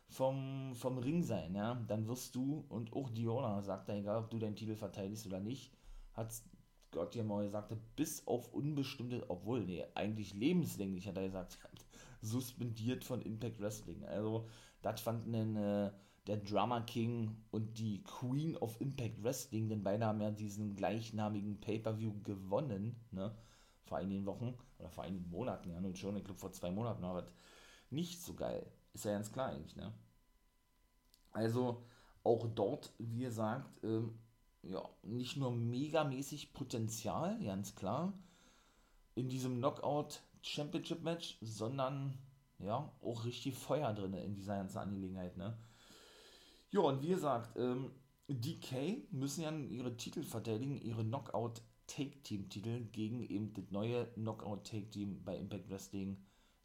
vom, vom Ring sein, ja, dann wirst du, und auch Diona sagt er, egal ob du deinen Titel verteidigst oder nicht, hat Gott ja mal gesagt, bis auf unbestimmte, obwohl, nee, eigentlich lebenslänglich hat er gesagt, <laughs> suspendiert von Impact Wrestling. Also, das fanden dann äh, der Drama King und die Queen of Impact Wrestling, denn beide haben ja diesen gleichnamigen Pay-Per-View gewonnen, ne, vor einigen Wochen, oder vor einigen Monaten, ja, nun schon, ich glaube vor zwei Monaten, aber nicht so geil. Ist ja ganz klar eigentlich, ne? Also auch dort, wie gesagt, ähm, ja, nicht nur megamäßig Potenzial, ganz klar, in diesem Knockout Championship Match, sondern ja, auch richtig Feuer drin in dieser ganzen Angelegenheit, ne? Ja, und wie gesagt, ähm, DK müssen ja ihre Titel verteidigen, ihre Knockout Take Team Titel gegen eben das neue Knockout Take Team bei Impact Wrestling,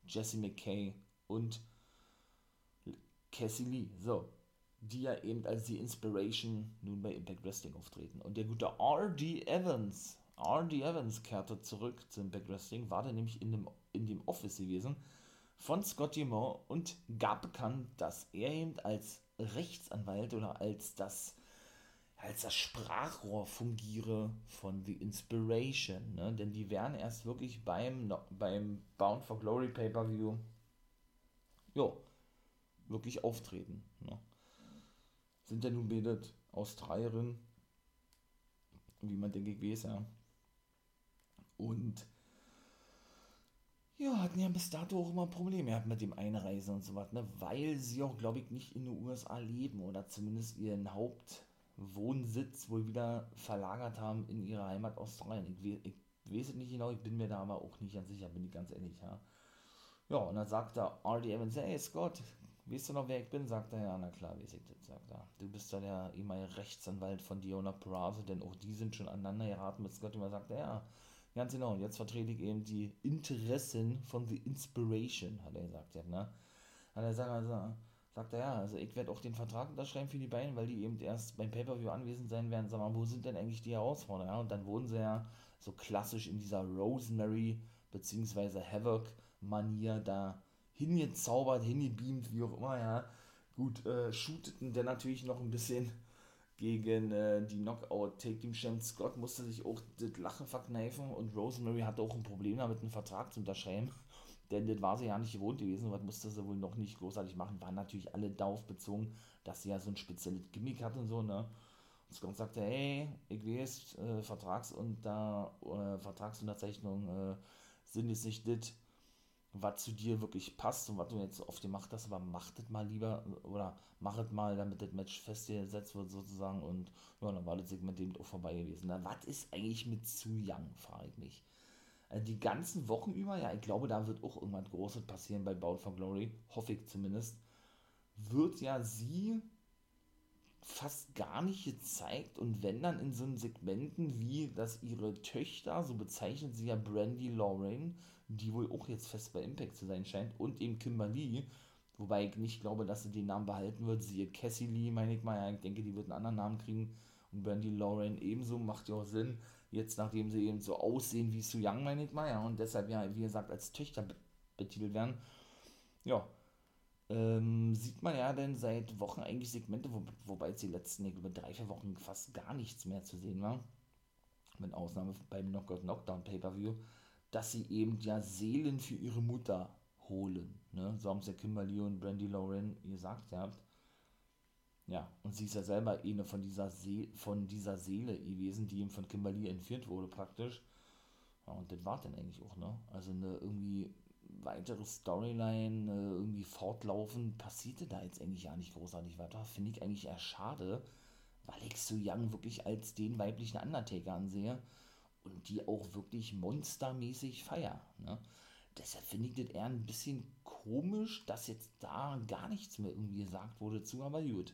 Jesse McKay und Cassie Lee. So. die ja eben als die Inspiration nun bei Impact Wrestling auftreten. Und der gute R.D. Evans, R.D. Evans kehrte zurück zum Impact Wrestling, war dann nämlich in dem, in dem Office gewesen von Scotty Moore und gab bekannt, dass er eben als Rechtsanwalt oder als das als das Sprachrohr fungiere von The Inspiration, ne? denn die werden erst wirklich beim, beim Bound for Glory Pay-Per-View wirklich auftreten. Ne? Sind ja nun beide Australierinnen, wie man denke ich weiß, ja. Und ja, hatten ja bis dato auch immer Probleme gehabt mit dem Einreisen und so was, ne? weil sie auch, glaube ich, nicht in den USA leben oder zumindest ihren Hauptwohnsitz wohl wieder verlagert haben in ihre Heimat Australien. Ich, ich, weiß es nicht genau, ich bin mir da aber auch nicht ganz sicher, bin ich ganz ehrlich, ja. Ja, und dann sagt er R.D. Evans, hey Scott, weißt du noch, wer ich bin? Sagt er, ja, na klar, weiß ich das, sagt er. Du bist ja der ehemalige Rechtsanwalt von Diona Peraza, denn auch die sind schon aneinander geraten mit Scott. Und er sagt er, ja, Ganz genau, und jetzt vertrete ich eben die Interessen von The Inspiration, hat er gesagt. Ja, ne? Hat er gesagt, also, sagt er, ja, also ich werde auch den Vertrag unterschreiben für die beiden, weil die eben erst beim Pay-Per-View anwesend sein werden. Sag mal, wo sind denn eigentlich die Herausforderungen? Ja, und dann wurden sie ja so klassisch in dieser Rosemary bzw. Havoc-Manier da hingezaubert, hingebeamt, wie auch immer, ja. Gut, äh, shooteten dann natürlich noch ein bisschen gegen äh, die Knockout Take Team Champ Scott musste sich auch das Lachen verkneifen und Rosemary hatte auch ein Problem damit, einen Vertrag zu unterschreiben. <laughs> Denn das war sie ja nicht gewohnt gewesen, was musste sie wohl noch nicht großartig machen. Waren natürlich alle darauf bezogen, dass sie ja so ein spezielles Gimmick hat und so, ne? Und Scott sagte, hey, ich weiß, äh, Vertrags und da, äh, Vertragsunterzeichnung äh, sind jetzt nicht das, was zu dir wirklich passt und was du jetzt oft gemacht hast, aber mach das mal lieber oder mach es mal, damit das Match festgesetzt wird sozusagen und ja, dann war das Segment eben auch vorbei gewesen. Was ist eigentlich mit Zu Young, frage ich mich. Also die ganzen Wochen über, ja, ich glaube, da wird auch irgendwas Großes passieren bei Bound for Glory, hoffe ich zumindest, wird ja sie fast gar nicht gezeigt und wenn dann in so Segmenten wie, dass ihre Töchter, so bezeichnet sie ja Brandy Lauren, die wohl auch jetzt fest bei Impact zu sein scheint, und eben Kimberly, wobei ich nicht glaube, dass sie den Namen behalten wird, siehe Cassie Lee, meine ich mal, ja, ich denke, die wird einen anderen Namen kriegen, und Brandy Lauren ebenso, macht ja auch Sinn, jetzt nachdem sie eben so aussehen wie Su Young, meine ich mal, ja, und deshalb ja, wie gesagt, als Töchter betitelt werden, ja, ähm, sieht man ja denn seit Wochen eigentlich Segmente, wo, wobei es die letzten, ich glaube, drei, vier Wochen fast gar nichts mehr zu sehen war, mit Ausnahme beim Knockout Knockdown Pay-Per-View, dass sie eben ja Seelen für ihre Mutter holen. Ne? So haben es ja Kimberly und Brandy Lauren gesagt habt. Ja, und sie ist ja selber eine von dieser, See von dieser Seele gewesen, die ihm von Kimberly entführt wurde praktisch. Ja, und das war dann eigentlich auch, ne? Also eine irgendwie weitere Storyline, äh, irgendwie fortlaufen, passierte da jetzt eigentlich ja nicht großartig weiter. Finde ich eigentlich eher schade, weil ich so Young wirklich als den weiblichen Undertaker ansehe und die auch wirklich monstermäßig feier. Ne? Deshalb finde ich das eher ein bisschen komisch, dass jetzt da gar nichts mehr irgendwie gesagt wurde zu, aber gut.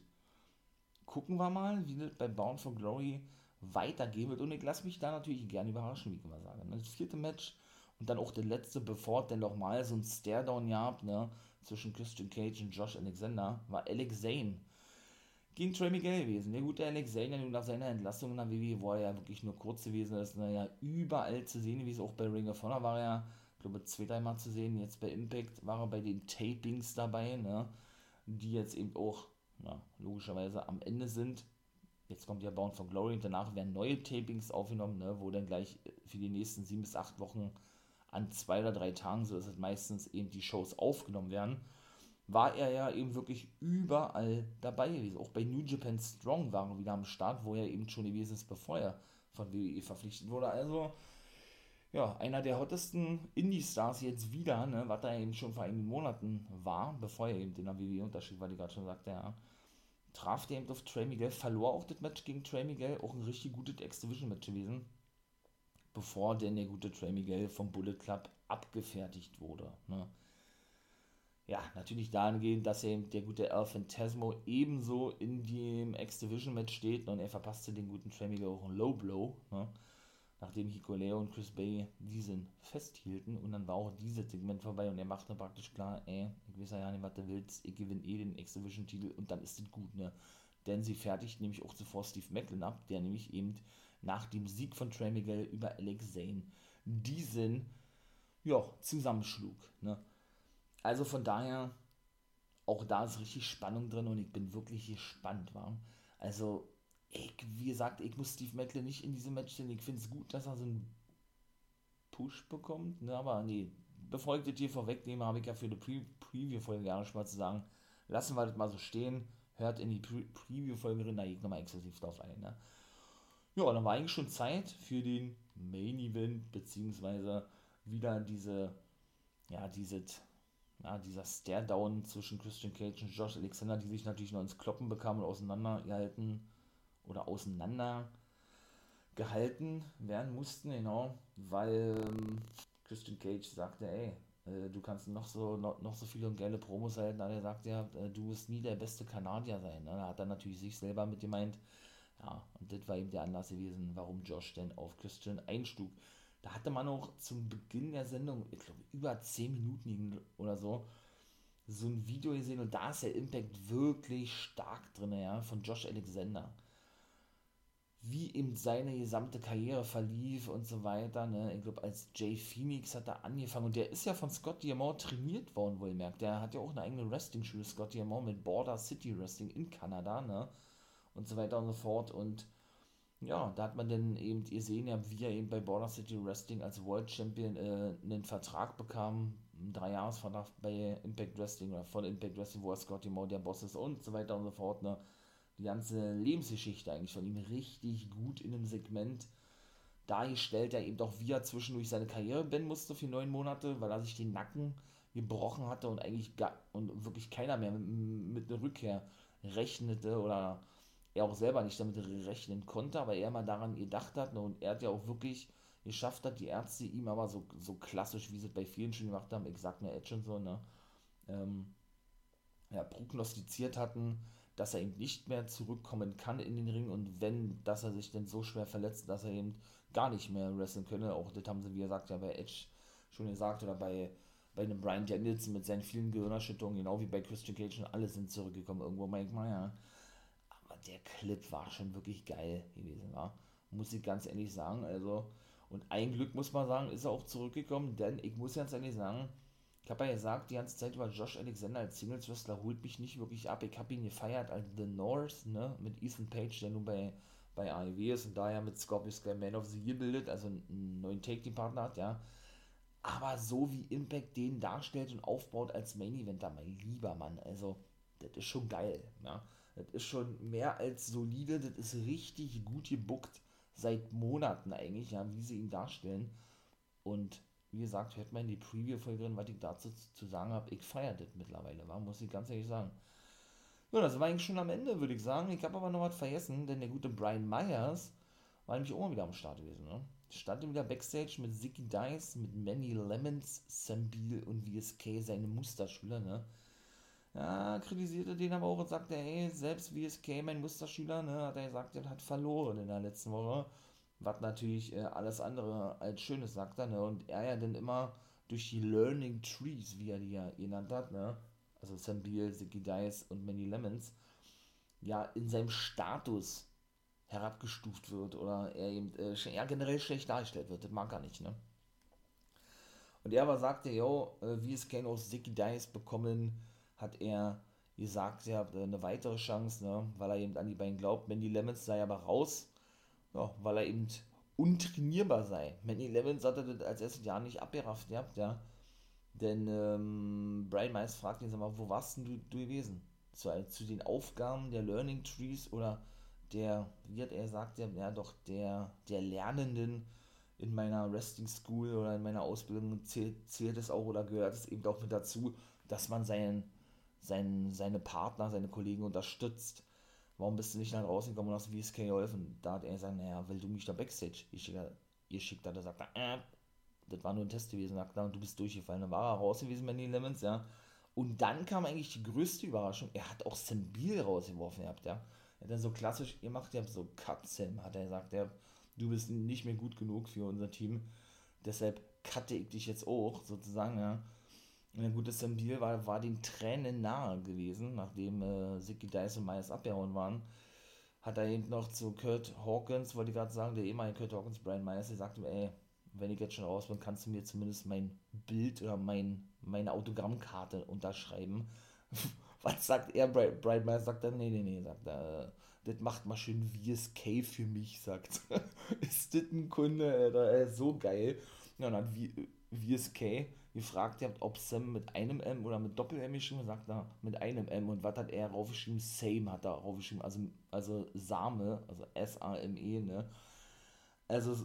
Gucken wir mal, wie das bei Bound for Glory weitergehen wird. Und ich lasse mich da natürlich gerne überraschen, wie ich immer sage. Ne? Das vierte Match und dann auch der letzte, bevor denn noch mal so ein Stare-Down gab, ne, zwischen Christian Cage und Josh Alexander, war Alex Zane gegen Trey Miguel gewesen. Der gute Alex Zane, ja nach seiner Entlassung in der WWE, wo er ja wirklich nur kurz gewesen ist, naja, überall zu sehen gewesen, auch bei Ring of Honor war er, ich glaube, zwei, dreimal zu sehen, jetzt bei Impact war er bei den Tapings dabei, ne, die jetzt eben auch, na, logischerweise am Ende sind. Jetzt kommt ja Bound for Glory und danach werden neue Tapings aufgenommen, ne, wo dann gleich für die nächsten sieben bis acht Wochen an zwei oder drei Tagen, so ist es meistens, eben die Shows aufgenommen werden war er ja eben wirklich überall dabei gewesen. Auch bei New Japan Strong war er wieder am Start, wo er eben schon gewesen ist, bevor er von WWE verpflichtet wurde. Also, ja, einer der hottesten Indie-Stars jetzt wieder, ne, was er eben schon vor einigen Monaten war, bevor er eben der WWE unterschied, weil ich gerade schon sagte, ja, traf der eben auf Trey Miguel, verlor auch das Match gegen Trey Miguel, auch ein richtig gutes X-Division-Match gewesen, bevor denn der gute Trey Miguel vom Bullet Club abgefertigt wurde, ne ja, natürlich dahingehend, dass eben der gute El ebenso in dem X-Division-Match steht und er verpasste den guten Tremigo auch ein Low Blow. Ne? nachdem Hikuleo und Chris Bay diesen festhielten und dann war auch dieses Segment vorbei und er machte praktisch klar, ey, ich weiß ja nicht, was du willst, ich gewinne eh den Exhibition-Titel und dann ist es gut, ne? Denn sie fertigt nämlich auch zuvor Steve Macklin ab, der nämlich eben nach dem Sieg von Trey über Alex Zane diesen, ja, zusammenschlug, ne? Also von daher, auch da ist richtig Spannung drin und ich bin wirklich gespannt, war. Also ich, wie gesagt, ich muss Steve Macklin nicht in diesem Match sehen. Ich finde es gut, dass er so einen Push bekommt, ne? aber nee, bevor ich das hier vorwegnehme, habe ich ja für die Pre Preview-Folge gerne schon mal zu sagen, lassen wir das mal so stehen, hört in die Pre Preview-Folge rein, da gehe ich nochmal exklusiv drauf ein. Ne? Ja, dann war eigentlich schon Zeit für den Main Event, beziehungsweise wieder diese, ja, dieses, ja, dieser Stare-Down zwischen Christian Cage und Josh Alexander, die sich natürlich noch ins Kloppen bekamen und auseinandergehalten oder auseinander werden mussten, genau, weil ähm, Christian Cage sagte, ey, äh, du kannst noch so noch, noch so viele und geile Promos halten, aber er sagt ja, äh, du wirst nie der beste Kanadier sein. Ne? Da hat er natürlich sich selber mit gemeint, ja, und das war eben der Anlass gewesen, warum Josh denn auf Christian einstug. Da hatte man auch zum Beginn der Sendung, ich glaube, über 10 Minuten oder so, so ein Video gesehen und da ist der Impact wirklich stark drin, ja, von Josh Alexander wie eben seine gesamte Karriere verlief und so weiter. Ne? Ich glaube, als Jay Phoenix hat er angefangen und der ist ja von Scott Diamond trainiert worden, wohl merkt. Der hat ja auch eine eigene Wrestling-Schule, Scott Diamond, mit Border City Wrestling in Kanada, ne? Und so weiter und so fort. Und ja, da hat man dann eben, ihr sehen ja, wie er eben bei Border City Wrestling als World Champion äh, einen Vertrag bekam, einen Dreijahresvertrag bei Impact Wrestling oder von Impact Wrestling, wo er Scott Diamond der Boss ist und so weiter und so fort, ne? die ganze Lebensgeschichte eigentlich von ihm richtig gut in einem Segment dargestellt, er eben doch wie er zwischendurch seine Karriere beenden musste für neun Monate, weil er sich den Nacken gebrochen hatte und eigentlich gar, und wirklich keiner mehr mit, mit einer Rückkehr rechnete oder er auch selber nicht damit rechnen konnte, aber er mal daran gedacht hat ne, und er hat ja auch wirklich geschafft hat, die Ärzte ihm aber so, so klassisch, wie sie es bei vielen schon gemacht haben, Edge und so, ne, ähm, ja, prognostiziert hatten, dass er eben nicht mehr zurückkommen kann in den Ring und wenn, dass er sich denn so schwer verletzt, dass er eben gar nicht mehr wresteln könne. Auch das haben sie, wie gesagt, ja bei Edge schon gesagt oder bei, bei einem Brian Danielson mit seinen vielen Gehirnerschütterungen, genau wie bei Christian Cage und alle sind zurückgekommen. Irgendwo ja. Aber der Clip war schon wirklich geil gewesen, war. Muss ich ganz ehrlich sagen. Also, und ein Glück muss man sagen, ist er auch zurückgekommen, denn ich muss ganz ehrlich sagen, ich habe ja gesagt, die ganze Zeit über Josh Alexander als Singles Wrestler holt mich nicht wirklich ab. Ich habe ihn gefeiert als The North, ne, mit Ethan Page, der nun bei, bei AEW ist und daher mit Scorpio Sky Man of the Year bildet, also einen neuen Take-Team-Partner hat, ja. Aber so wie Impact den darstellt und aufbaut als Main Eventer, mein lieber Mann, also, das ist schon geil, ja. Das ist schon mehr als solide, das ist richtig gut gebuckt seit Monaten eigentlich, ja, wie sie ihn darstellen. Und wie gesagt, hört mal in die Preview-Folge drin, was ich dazu zu sagen habe. Ich feiere das mittlerweile, war, muss ich ganz ehrlich sagen. Ja, das war eigentlich schon am Ende, würde ich sagen. Ich habe aber noch was vergessen, denn der gute Brian Myers war nämlich auch mal wieder am Start gewesen. Ne? Stand wieder Backstage mit Zicky Dice, mit Manny Lemons, Sambil und VSK, seine Musterschüler. Ne? Ja, kritisierte den aber auch und sagte, hey, selbst VSK, mein Musterschüler, ne, hat er gesagt, der hat verloren in der letzten Woche was natürlich äh, alles andere als Schönes sagt er, ne? Und er ja dann immer durch die Learning Trees, wie er die ja genannt hat, ne? Also Sam Beal, Ziggy Dice und Manny Lemons, ja, in seinem Status herabgestuft wird oder er eben äh, er generell schlecht dargestellt wird. Das mag er nicht, ne? Und er aber sagte, yo, äh, wie es Kane aus Ziggy Dice bekommen, hat er gesagt, er hat äh, eine weitere Chance, ne? Weil er eben an die beiden glaubt. Mandy Lemons sei aber raus ja, weil er eben untrainierbar sei. Manny Levins hat er das als erstes Jahr nicht abgerafft gehabt, ja. Denn ähm, Brian Miles fragt ihn, sag mal, wo warst denn du, du gewesen? Zu, zu den Aufgaben der Learning Trees oder der, wie hat er gesagt, ja, ja doch, der, der Lernenden in meiner Wrestling School oder in meiner Ausbildung zählt, zählt es auch oder gehört es eben auch mit dazu, dass man seinen, seinen, seine Partner, seine Kollegen unterstützt warum bist du nicht nach draußen gekommen und hast VSK geholfen? Da hat er gesagt, naja, weil du mich da Backstage geschickt hat. Da sagt er, äh, das war nur ein Test gewesen, sagt er, und du bist durchgefallen. Dann war er raus gewesen bei den Lemons, ja. Und dann kam eigentlich die größte Überraschung, er hat auch Sambil rausgeworfen gehabt, ja. Er hat dann so klassisch gemacht, ihr habt so Cut Sam, hat er gesagt, der du bist nicht mehr gut genug für unser Team. Deshalb cutte ich dich jetzt auch, sozusagen, ja. Na gut, das Sam Deal war, war den Tränen nahe gewesen, nachdem äh, Zicky Dice und Myers abgehauen waren. Hat er eben noch zu Kurt Hawkins, wollte ich gerade sagen, der ehemalige Kurt Hawkins, Brian Myers, der sagte, ey, wenn ich jetzt schon raus bin, kannst du mir zumindest mein Bild oder mein, meine Autogrammkarte unterschreiben. <laughs> Was sagt er? Brian Myers sagt dann, nee, nee, nee, sagt er, das macht mal schön VSK für mich, sagt. <laughs> ist das ein Kunde, Alter, ey, so geil. Ja, und dann VSK gefragt habt, ob Sam mit einem M oder mit Doppel-M geschrieben sagt er mit einem M. Und was hat er raufgeschrieben? Same hat er raufgeschrieben, also, also Same, also S-A-M-E, ne? Also,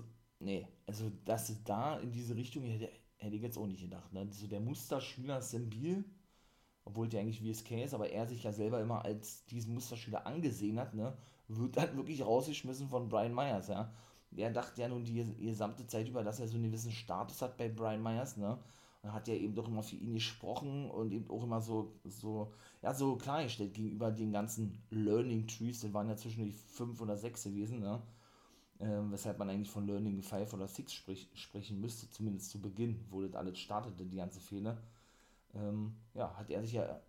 nee, also, dass da in diese Richtung hätte, hätte ich jetzt auch nicht gedacht, ne? So der Musterschüler Sam Biel, obwohl der eigentlich VSK ist, aber er sich ja selber immer als diesen Musterschüler angesehen hat, ne? Wird dann wirklich rausgeschmissen von Brian Myers, ja? Er dachte ja nun die gesamte Zeit über, dass er so einen gewissen Status hat bei Brian Myers, ne? Und hat ja eben doch immer für ihn gesprochen und eben auch immer so, so, ja, so klargestellt gegenüber den ganzen Learning Trees, das waren ja zwischendurch fünf oder sechs gewesen, ne? Ähm, weshalb man eigentlich von Learning 5 oder 6 sprich, sprechen müsste, zumindest zu Beginn, wo das alles startete, die ganze Fehler. Ähm, ja, hat er sich ja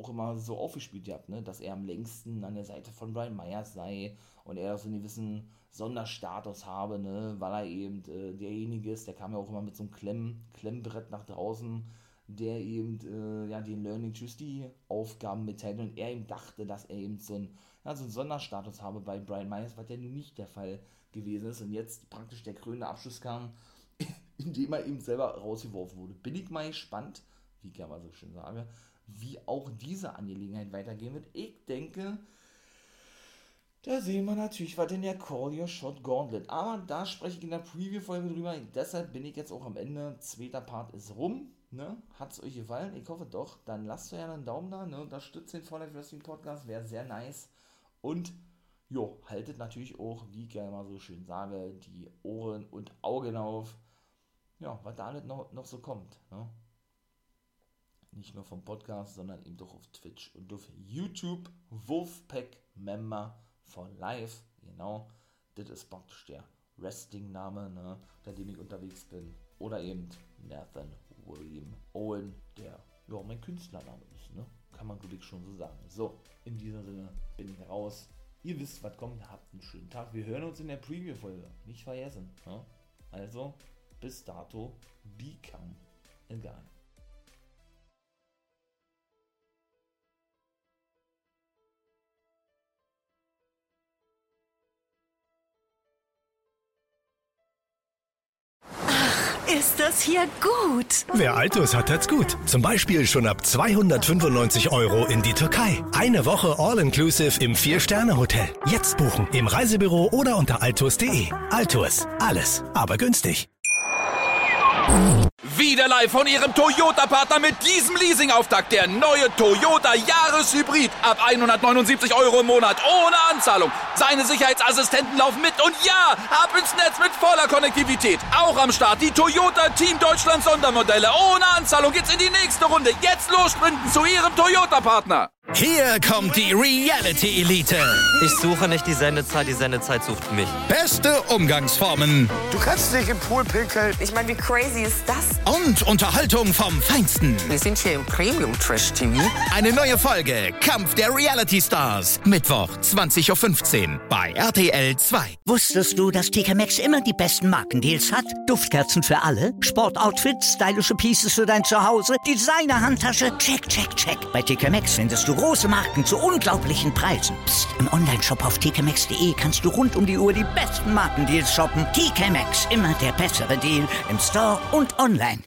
auch immer so aufgespielt gehabt, ne? dass er am längsten an der Seite von Brian Myers sei und er so einen gewissen Sonderstatus habe, ne? weil er eben äh, derjenige ist, der kam ja auch immer mit so einem Klemm, Klemmbrett nach draußen, der eben äh, ja, den Learning Tuesday Aufgaben mitteilt und er eben dachte, dass er eben so, ein, ja, so einen Sonderstatus habe bei Brian Myers, was ja nun nicht der Fall gewesen ist und jetzt praktisch der krönende Abschluss kam, <laughs> indem er eben selber rausgeworfen wurde. Bin ich mal gespannt, wie ich ja mal so schön sage, wie auch diese Angelegenheit weitergehen wird. Ich denke, da sehen wir natürlich was in der Call Your Shot Gauntlet. Aber da spreche ich in der Preview-Folge drüber. Deshalb bin ich jetzt auch am Ende. Zweiter Part ist rum. Ne? Hat es euch gefallen? Ich hoffe doch. Dann lasst euch einen Daumen da. Ne? Unterstützt den Fall Wrestling Podcast. Wäre sehr nice. Und jo, haltet natürlich auch, wie ich ja immer so schön sage, die Ohren und Augen auf. Ja, was da alles noch, noch so kommt. Ne? Nicht nur vom Podcast, sondern eben doch auf Twitch und auf YouTube. Wolfpack Member for Life. Genau, das ist praktisch der Wrestling-Name, ne, unter dem ich unterwegs bin. Oder eben Nathan William Owen, der ja mein Künstlername ist, ne? Kann man glaube ich schon so sagen. So, in diesem Sinne bin ich raus. Ihr wisst, was kommt. Habt einen schönen Tag. Wir hören uns in der Preview-Folge. Nicht vergessen. Ne? Also, bis dato, become a guy. Ist das hier gut? Wer Altus hat, hat's gut. Zum Beispiel schon ab 295 Euro in die Türkei. Eine Woche All-Inclusive im Vier-Sterne-Hotel. Jetzt buchen im Reisebüro oder unter altus.de. Altus. Alles, aber günstig. Wieder live von Ihrem Toyota-Partner mit diesem Leasing-Auftakt. Der neue Toyota Jahreshybrid. Ab 179 Euro im Monat. Ohne Anzahlung. Seine Sicherheitsassistenten laufen mit. Und ja, ab ins Netz mit voller Konnektivität. Auch am Start die Toyota Team Deutschland Sondermodelle. Ohne Anzahlung geht's in die nächste Runde. Jetzt los sprinten zu Ihrem Toyota-Partner. Hier kommt die Reality Elite. Ich suche nicht die Sendezeit, die Sendezeit sucht mich. Beste Umgangsformen. Du kannst nicht im Pool pinkeln. Ich meine, wie crazy ist das? Und Unterhaltung vom Feinsten. Wir sind hier im Premium Trash TV. Eine neue Folge Kampf der Reality Stars. Mittwoch 20.15 Uhr bei RTL 2. Wusstest du, dass TK Maxx immer die besten Markendeals hat? Duftkerzen für alle, Sportoutfits, stylische Pieces für dein Zuhause, Designer-Handtasche, check, check, check. Bei TK Maxx findest du große Marken zu unglaublichen Preisen. Psst. im Onlineshop auf tkmaxx.de kannst du rund um die Uhr die besten Markendeals shoppen. TK Maxx, immer der bessere Deal im Store und online.